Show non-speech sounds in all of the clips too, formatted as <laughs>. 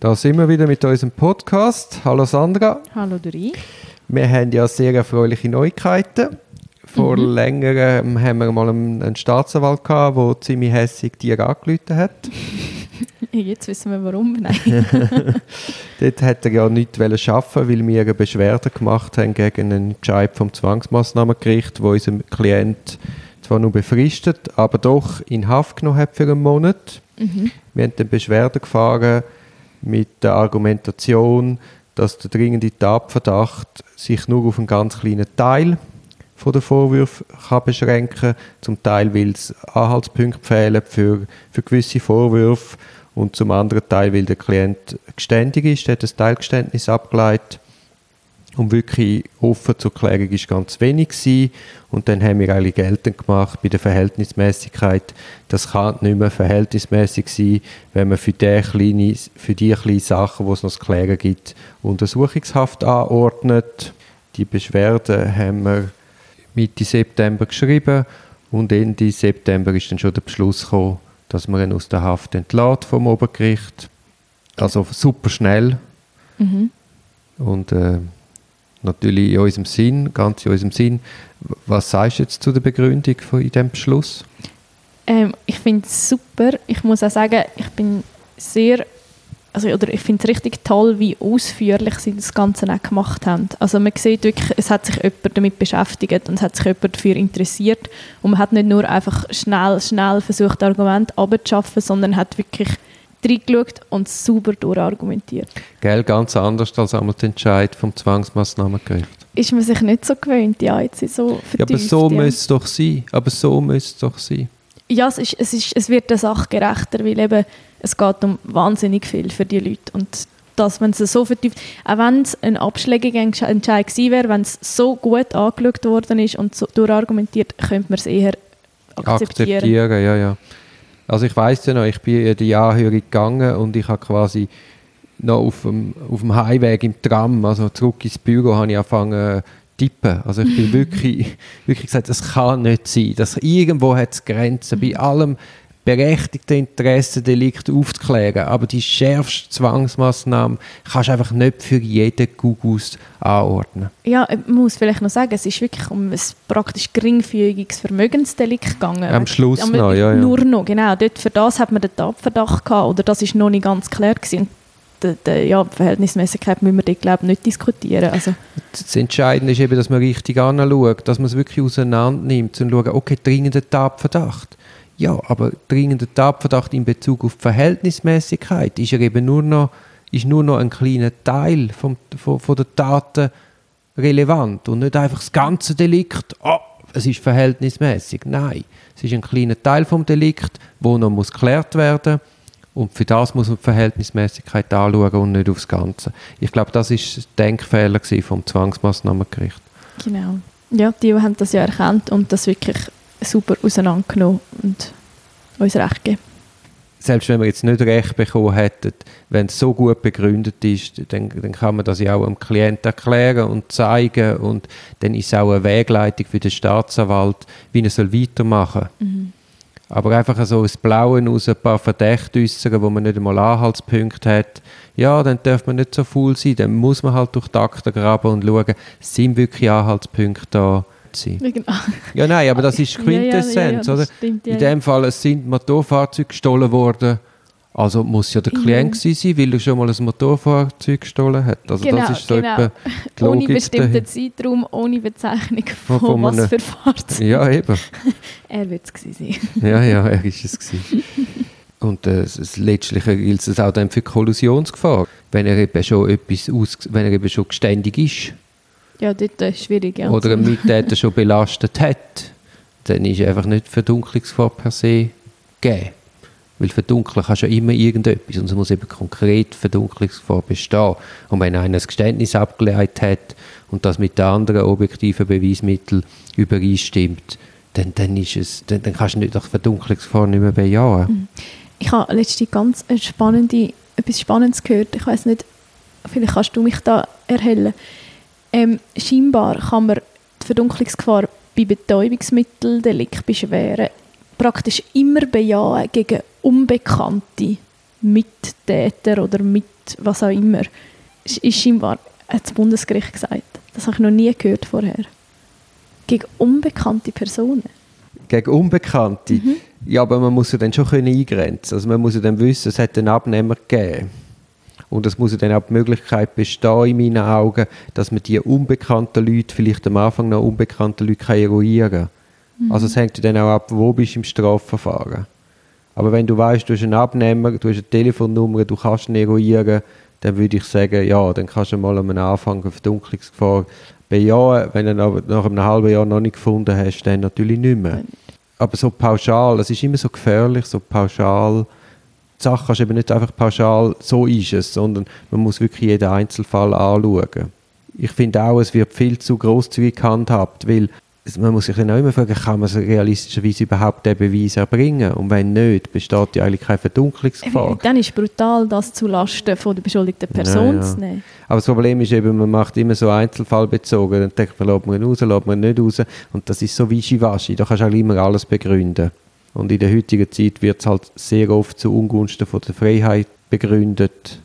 Da sind wir wieder mit unserem Podcast. Hallo Sandra. Hallo Dori. Wir haben ja sehr erfreuliche Neuigkeiten. Vor mhm. längerem haben wir mal einen Staatsanwalt gehabt, der ziemlich hässig dir angerufen hat. <laughs> Jetzt wissen wir warum. Nein. <laughs> Dort hätte er ja nichts arbeiten weil wir eine Beschwerde gemacht haben gegen einen Entscheid vom Zwangsmaßnahmengericht, wo unser Klient zwar nur befristet, aber doch in Haft genommen hat für einen Monat. Mhm. Wir haben dann Beschwerde gefahren mit der Argumentation, dass der dringende Tatverdacht sich nur auf einen ganz kleinen Teil von der Vorwürfe kann beschränken. Zum Teil weil es Anhaltspunkte fehlen für, für gewisse Vorwürfe. Und zum anderen Teil weil der Klient geständig ist, der hat ein Teilgeständnis abgeleitet und wirklich offen zur Klärung ist ganz wenig gewesen. Und dann haben wir eigentlich geltend gemacht bei der Verhältnismäßigkeit. Das kann nicht mehr verhältnismäßig sein, wenn man für die kleine, für die kleinen Sachen, wo es noch zu klären gibt, Untersuchungshaft anordnet. Die Beschwerde haben wir Mitte September geschrieben und Ende September ist dann schon der Beschluss gekommen, dass man ihn aus der Haft entlädt vom Obergericht. Also super schnell. Mhm. Und äh, natürlich in unserem Sinn, ganz in unserem Sinn. Was sagst du jetzt zu der Begründung von diesem Beschluss? Ähm, ich finde es super. Ich muss auch sagen, ich bin sehr, also, oder ich finde es richtig toll, wie ausführlich sie das Ganze auch gemacht haben. Also man sieht wirklich, es hat sich jemand damit beschäftigt und es hat sich jemand dafür interessiert und man hat nicht nur einfach schnell, schnell versucht, Argumente abzuschaffen, sondern hat wirklich reingeschaut und super durchargumentiert. Gell, ganz anders als einmal der Entscheid vom Zwangsmaßnahmengericht. Ist man sich nicht so gewöhnt, ja, jetzt so vertieft, ja, aber so ja. müsste es doch sein. Aber so müsste es doch sein. Ja, es, ist, es, ist, es wird der Sache gerechter, weil eben, es geht um wahnsinnig viel für die Leute und dass wenn es so vertieft, auch wenn es ein abschlägiger Entscheid gewesen wäre, wenn es so gut angeschaut worden ist und so durchargumentiert, könnte man es eher akzeptieren. Akzeptieren, ja, ja. Also ich weiß ja noch, ich bin in die Anhörung gegangen und ich habe quasi noch auf dem, auf dem Heimweg im Tram, also zurück ins Büro, habe ich angefangen tippen. Also ich bin <laughs> wirklich, wirklich gesagt, das kann nicht sein. Dass irgendwo hat es Grenzen. Bei allem berechtigte Interessendelikt aufzuklären. Aber die schärfste Zwangsmaßnahme kannst du einfach nicht für jeden Gugus anordnen. Ja, ich muss vielleicht noch sagen, es ist wirklich um ein praktisch geringfügiges Vermögensdelikt gegangen. Am Schluss Aber noch, ja, ja. Nur noch, genau. Dort, für das hat man den Tatverdacht gehabt, oder das ist noch nicht ganz klar gewesen. Die, die, ja, Verhältnismäßigkeit müssen wir dort, glaube ich, nicht diskutieren. Also. Das Entscheidende ist eben, dass man richtig anschaut, dass man es wirklich auseinander nimmt und schaut, okay, dringender Tatverdacht ja, aber dringender Tatverdacht in Bezug auf die Verhältnismäßigkeit ist ja eben nur noch, ist nur noch ein kleiner Teil vom, von, von der Taten relevant und nicht einfach das ganze Delikt, oh, es ist verhältnismäßig. Nein, es ist ein kleiner Teil vom Delikt, wo noch muss geklärt werden und für das muss man die Verhältnismäßigkeit anschauen und nicht aufs Ganze. Ich glaube, das ist der Denkfehler vom Zwangsmaßnahmengericht. Genau. Ja, die haben das ja erkannt und das wirklich super auseinandergenommen und uns recht gegeben. Selbst wenn wir jetzt nicht recht bekommen hätten, wenn es so gut begründet ist, dann, dann kann man das ja auch dem Klienten erklären und zeigen und dann ist es auch eine Wegleitung für den Staatsanwalt, wie er soll weitermachen soll. Mhm. Aber einfach so das Blaue aus ein paar Verdächte äußern, wo man nicht einmal Anhaltspunkte hat, ja, dann darf man nicht so faul sein, dann muss man halt durch die Akten graben und schauen, sind wirklich Anhaltspunkte da, sein. Genau. Ja, nein, aber das ist Quintessenz, <laughs> ja, ja, ja, oder? Stimmt, In dem Fall es sind Motorfahrzeuge gestohlen worden. Also muss ja der Klient ja. sein, weil er schon mal ein Motorfahrzeug gestohlen hat. Also genau, das ist so genau. Ohne bestimmten. Zeitraum, ohne Bezeichnung von, von was für Fahrzeug. Ja, eben. <laughs> er wird es sein. ja, ja, er ist es gewesen. <laughs> Und äh, das Letztliche gilt es auch dann für Kollusionsgefahr. Wenn er eben schon etwas aus, wenn er eben schon geständig ist, ja, dort ist schwierig. Ja. Oder ein Mittäter schon belastet hat, dann ist einfach nicht Verdunklungsgefahr per se gegeben. Weil verdunkeln kannst du ja immer irgendetwas und es muss eben konkret Verdunklungsgefahr bestehen. Und wenn einer ein Geständnis abgeleitet hat und das mit den anderen objektiven Beweismitteln übereinstimmt, dann, dann, ist es, dann, dann kannst du nicht nach Verdunklungsgefahr nicht mehr bejahen. Mhm. Ich habe letztens ganz spannende, etwas Spannendes gehört. Ich weiß nicht, vielleicht kannst du mich da erhellen. Ähm, scheinbar kann man die Verdunklungsgefahr bei Betäubungsmitteldelikt beschweren praktisch immer bejahen gegen Unbekannte Mittäter oder mit was auch immer. Ist, ist scheinbar, hat das Bundesgericht gesagt. Das habe ich noch nie gehört vorher. Gegen unbekannte Personen. Gegen Unbekannte? Mhm. Ja, aber man muss ja dann schon können eingrenzen. Also man muss ja dann wissen, es hat einen Abnehmer gegeben. Und es muss ja dann auch die Möglichkeit bestehen, in meinen Augen, dass man die unbekannten Leute, vielleicht am Anfang noch unbekannte Leute, kann eruieren kann. Mhm. Also es hängt dann auch ab, wo bist du im Strafverfahren. Aber wenn du weißt, du hast einen Abnehmer, du hast eine Telefonnummer, du kannst ihn eruieren, dann würde ich sagen, ja, dann kannst du mal am Anfang eine Verdunklungsgefahr bejahen. Wenn du nach einem halben Jahr noch nicht gefunden hast, dann natürlich nicht mehr. Aber so pauschal, es ist immer so gefährlich, so pauschal. Die Sache kannst du eben nicht einfach pauschal, so ist es, sondern man muss wirklich jeden Einzelfall anschauen. Ich finde auch, es wird viel zu grosszügig gehandhabt, weil man muss sich dann auch immer fragen, kann man realistischerweise überhaupt den Beweis erbringen? Und wenn nicht, besteht ja eigentlich keine Verdunklungsgefahr. Dann ist es brutal, das zulasten von der beschuldigten Person ja, ja. zu nehmen. Aber das Problem ist eben, man macht immer so einzelfallbezogen. Dann denkt man, lässt man ihn raus, lässt man ihn nicht raus. Und das ist so wischiwaschi. Da kannst du auch immer alles begründen. Und in der heutigen Zeit wird es halt sehr oft zu Ungunsten von der Freiheit begründet.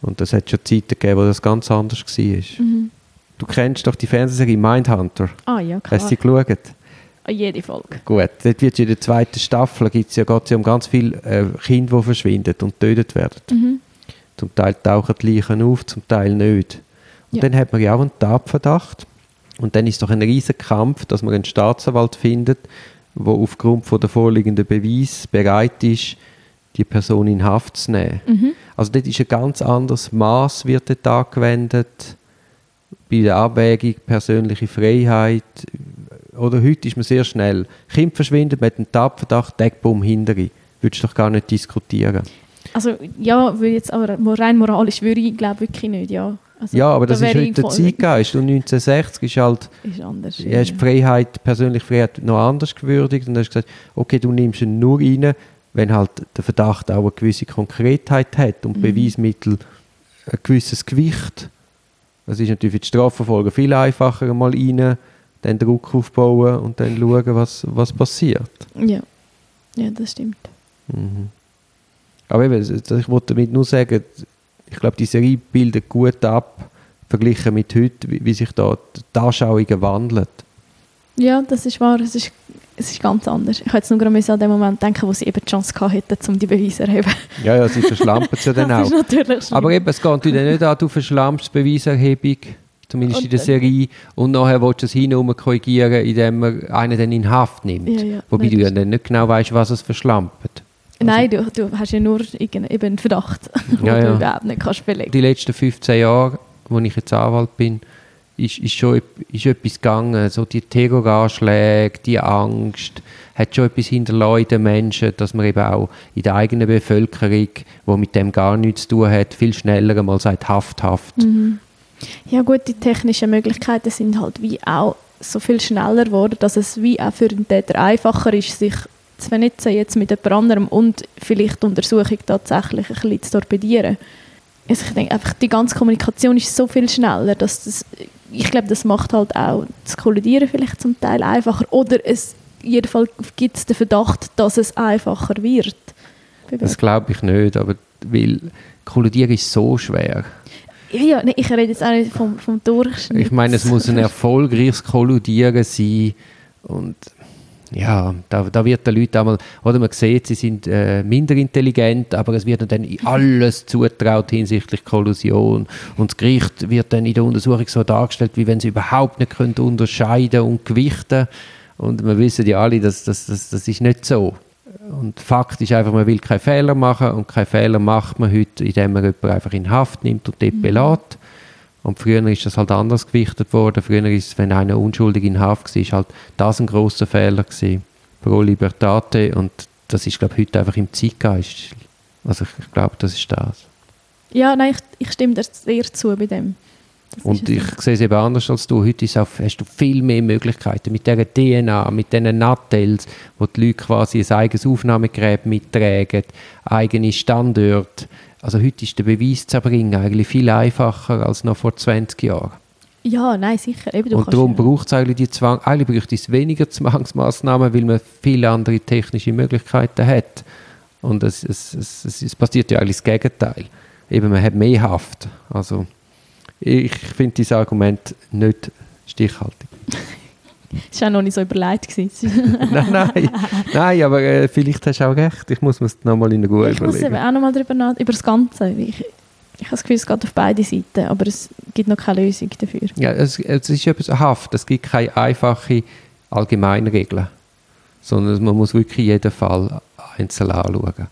Und das hat schon Zeiten gegeben, wo das ganz anders war. Mhm. Du kennst doch die Fernsehserie Mindhunter. Ah ja, klar. Hast du sie geschaut? Ah, jede Folge. Gut, dort wird in der zweiten Staffel gibt's ja, geht es ja um ganz viele äh, Kinder, die verschwinden und getötet werden. Mhm. Zum Teil tauchen die Leichen auf, zum Teil nicht. Und ja. dann hat man ja auch einen Tatverdacht. Und dann ist doch ein riesiger Kampf, dass man einen Staatsanwalt findet, der aufgrund von der vorliegenden Beweis bereit ist, die Person in Haft zu nehmen. Mhm. Also dort ist ein ganz anderes Maß wird dort angewendet bei der Abwägung persönliche Freiheit, oder heute ist man sehr schnell, Kind verschwindet mit einem Tatverdacht, Deckbaum hinterher. Würdest du doch gar nicht diskutieren. Also ja, würde jetzt aber rein moralisch würde ich glaube wirklich nicht, ja. Also, ja, aber das da ist heute der Zeitgeist. Und 1960 ist halt, ist anders, ja. hast Freiheit, persönliche Freiheit noch anders gewürdigt und hast gesagt, okay, du nimmst ihn nur rein, wenn halt der Verdacht auch eine gewisse Konkretheit hat und mhm. Beweismittel ein gewisses Gewicht es ist natürlich für die Strafverfolger viel einfacher, mal rein, dann Druck aufbauen und dann schauen, was, was passiert. Ja, ja das stimmt. Mhm. Aber eben, ich wollte damit nur sagen, ich glaube, die Serie bildet gut ab, verglichen mit heute, wie, wie sich da die Anschauungen wandeln. Ja, das ist wahr. Es ist es ist ganz anders. Ich jetzt nur gerade an den Moment denken, wo sie eben die Chance hätten, um die Beweise zu erheben. Ja, ja, sie verschlampen es <laughs> ja dann auch. Aber eben, es geht dir nicht an, du verschlampst die Beweiserhebung, zumindest und, in der Serie, und nachher willst du es hinum korrigieren, indem man einen dann in Haft nimmt. Ja, ja, Wobei du ja dann nicht genau weißt, was es verschlampt. Also, Nein, du, du hast ja nur eben einen Verdacht, <laughs> den ja, du überhaupt nicht kannst belegen Die letzten 15 Jahre, wo ich jetzt Anwalt bin, ist, ist schon ist etwas gegangen. So die Terroranschläge, die Angst, hat schon etwas hinterlassen in den Menschen, dass man eben auch in der eigenen Bevölkerung, die mit dem gar nichts zu tun hat, viel schneller einmal sagt, Haft, Haft. Mhm. Ja gut, die technischen Möglichkeiten sind halt wie auch so viel schneller geworden, dass es wie auch für den Täter einfacher ist, sich zu vernetzen jetzt mit jemand anderem und vielleicht die Untersuchung tatsächlich ein bisschen zu torpedieren. Also ich denke einfach, die ganze Kommunikation ist so viel schneller, dass das ich glaube, das macht halt auch das Kollidieren vielleicht zum Teil einfacher. Oder es, jedenfalls gibt es den Verdacht, dass es einfacher wird. Das glaube ich nicht, aber weil Kollidieren ist so schwer. Ja, ja nee, ich rede jetzt auch nicht vom, vom Durchschnitt. Ich meine, es muss ein erfolgreiches Kollidieren sein und ja, da, da wird den Leuten einmal, oder man sieht, sie sind äh, minder intelligent, aber es wird dann alles zutraut hinsichtlich Kollusion und das Gericht wird dann in der Untersuchung so dargestellt, wie wenn sie überhaupt nicht können unterscheiden und gewichten und wir wissen ja alle, dass das, das, das ist nicht so. Und Fakt ist einfach, man will keine Fehler machen und keine Fehler macht man heute, indem man jemanden einfach in Haft nimmt und dort mhm. belässt. Und früher ist das halt anders gewichtet worden. Früher ist, wenn einer unschuldig in Haft war, ist halt das ein großer Fehler gewesen. Pro Libertate. Und das ist, glaube ich, heute einfach im Zeitgeist. Also ich, ich glaube, das ist das. Ja, nein, ich, ich stimme dir sehr zu bei dem. Das und ich sehe es eben anders als du. Heute ist auch, hast du viel mehr Möglichkeiten mit dieser DNA, mit diesen Nattels, wo die Leute quasi ein eigenes Aufnahmegerät mittragen, eigene Standorte. Also heute ist der Beweis zu erbringen eigentlich viel einfacher als noch vor 20 Jahren. Ja, nein, sicher. Eben, und darum braucht es eigentlich die Zwang, eigentlich braucht es weniger <laughs> Zwangsmaßnahmen, weil man viele andere technische Möglichkeiten hat. Und es, es, es, es passiert ja eigentlich das Gegenteil. Eben, man hat mehr Haft. Also, ich finde dieses Argument nicht stichhaltig. Das war auch noch nicht so überlegt. <laughs> nein, nein, nein, aber äh, vielleicht hast du auch recht. Ich muss mir das nochmal in Ruhe ich muss eben überlegen. auch nochmal darüber nach, über das Ganze. Ich, ich habe das Gefühl, es geht auf beide Seiten, aber es gibt noch keine Lösung dafür. Ja, es, es ist etwas Haft. Es gibt keine einfache Allgemeinregel, sondern man muss wirklich jeden Fall einzeln anschauen.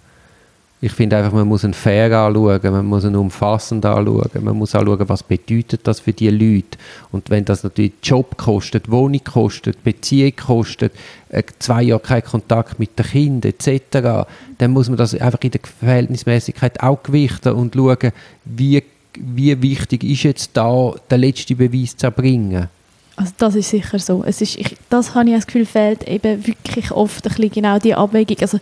Ich finde einfach, man muss ihn fair anschauen, man muss ihn umfassend anschauen, man muss anschauen, was bedeutet das für die Leute. Und wenn das natürlich Job kostet, Wohnung kostet, Beziehung kostet, äh, zwei Jahre kein Kontakt mit den Kindern etc., dann muss man das einfach in der Verhältnismäßigkeit auch gewichten und schauen, wie, wie wichtig ist jetzt da der letzte Beweis zu erbringen. Also das ist sicher so. Es ist, ich, das habe ich das Gefühl, fehlt eben wirklich oft ein bisschen genau die Abwägung. Also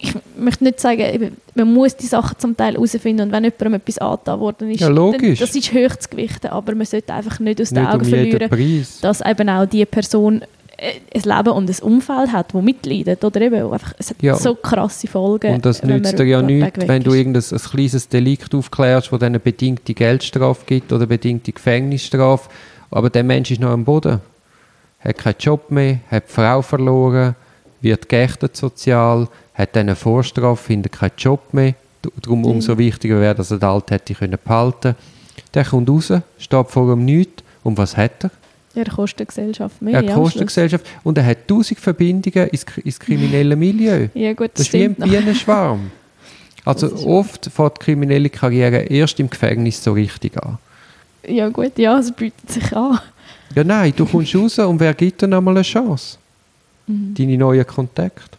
ich möchte nicht sagen, man muss die Sachen zum Teil herausfinden und wenn jemandem etwas angetan worden ist, Ja. Dann, das ist hoch zu gewichten, aber man sollte einfach nicht aus den Nicht Augen um verlieren, Preis. dass eben auch die Person äh, ein Leben und ein Umfeld hat, das mitleidet. Oder eben einfach, es hat Ja. so krasse Folgen. Und das nützt dir ja nichts, wenn du irgendein ein kleines Delikt aufklärst, wo dann eine bedingte Geldstrafe gibt oder bedingte Gefängnisstrafe, aber der Mensch ist noch am Boden. Hat keinen Job mehr, hat die Frau verloren, wird geächtet sozial, hat dann eine Vorstrafe, findet keinen Job mehr. Darum Mhm. umso wichtiger wäre, dass er den Alt hätte können behalten Der kommt raus, steht vor ihm nichts. Und was hat er? Der kostet die Gesellschaft mehr. Er kostet die. Gesellschaft und er hat tausend Verbindungen ins, ins kriminelle Milieu. <laughs> Ja gut, Das das ist wie ein. Bienenschwarm. <laughs> Also oft fängt die kriminelle Karriere erst im Gefängnis so richtig an. Ja gut, ja, es bietet sich an. Ja nein, du kommst raus und wer gibt dir nochmal eine Chance? Mhm. Deine neuen Kontakte.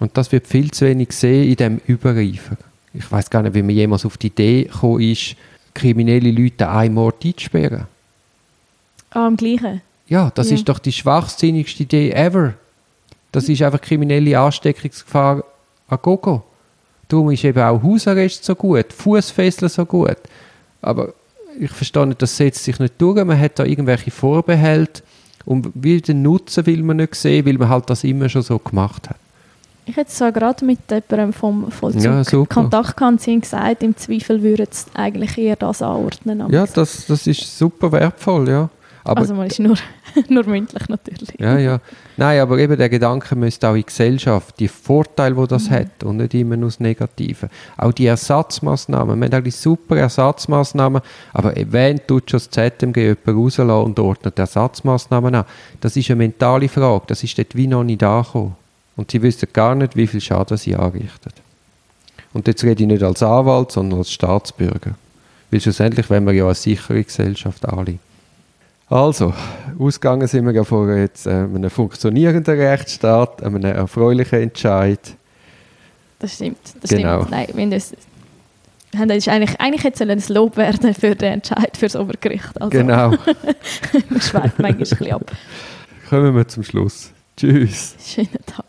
Und das wird viel zu wenig gesehen in dem Überreifer. Ich weiß gar nicht, wie man jemals auf die Idee gekommen ist, kriminelle Leute einen Mord einzusperren. Ah, am gleichen. Ja, das Ja. ist doch die schwachsinnigste Idee ever. Das ist einfach kriminelle Ansteckungsgefahr an Gogo. Darum ist eben auch Hausarrest so gut, Fußfesseln so gut. Aber ich verstehe nicht, das setzt sich nicht durch. Man hat da irgendwelche Vorbehalte und will den Nutzen will man nicht sehen, weil man halt das immer schon so gemacht hat. Ich hätte zwar gerade mit jemandem vom Vollzug Ja. Kontakt gehabt und gesagt, im Zweifel würden sie eigentlich eher das anordnen. Ja, das, das ist super wertvoll, ja. Aber also man ist nur, <laughs> nur mündlich natürlich. Ja, ja. Nein, aber eben der Gedanke müsste auch in die Gesellschaft, die Vorteile, die das hat und nicht immer nur das Negative. Auch die Ersatzmaßnahmen, wir haben eigentlich super Ersatzmaßnahmen, aber erwähnt tut schon das ZMG jemanden rauslassen und ordnet Ersatzmaßnahmen an. Das ist eine mentale Frage, das ist dort wie noch nicht angekommen. Und sie wissen gar nicht, wie viel Schaden sie anrichten. Und jetzt rede ich nicht als Anwalt, sondern als Staatsbürger. Weil schlussendlich wollen wir ja eine sichere Gesellschaft alle. Also, ausgegangen sind wir ja von jetzt äh, einem funktionierenden Rechtsstaat, einem erfreulichen Entscheid. Das stimmt. Das Genau. stimmt. Nein, haben das ist eigentlich, eigentlich hätte es ein Lob werden für den Entscheid für das Obergericht. Also, Genau. <laughs> man schweift manchmal ein bisschen ab. Kommen wir zum Schluss. Tschüss. Schönen Tag.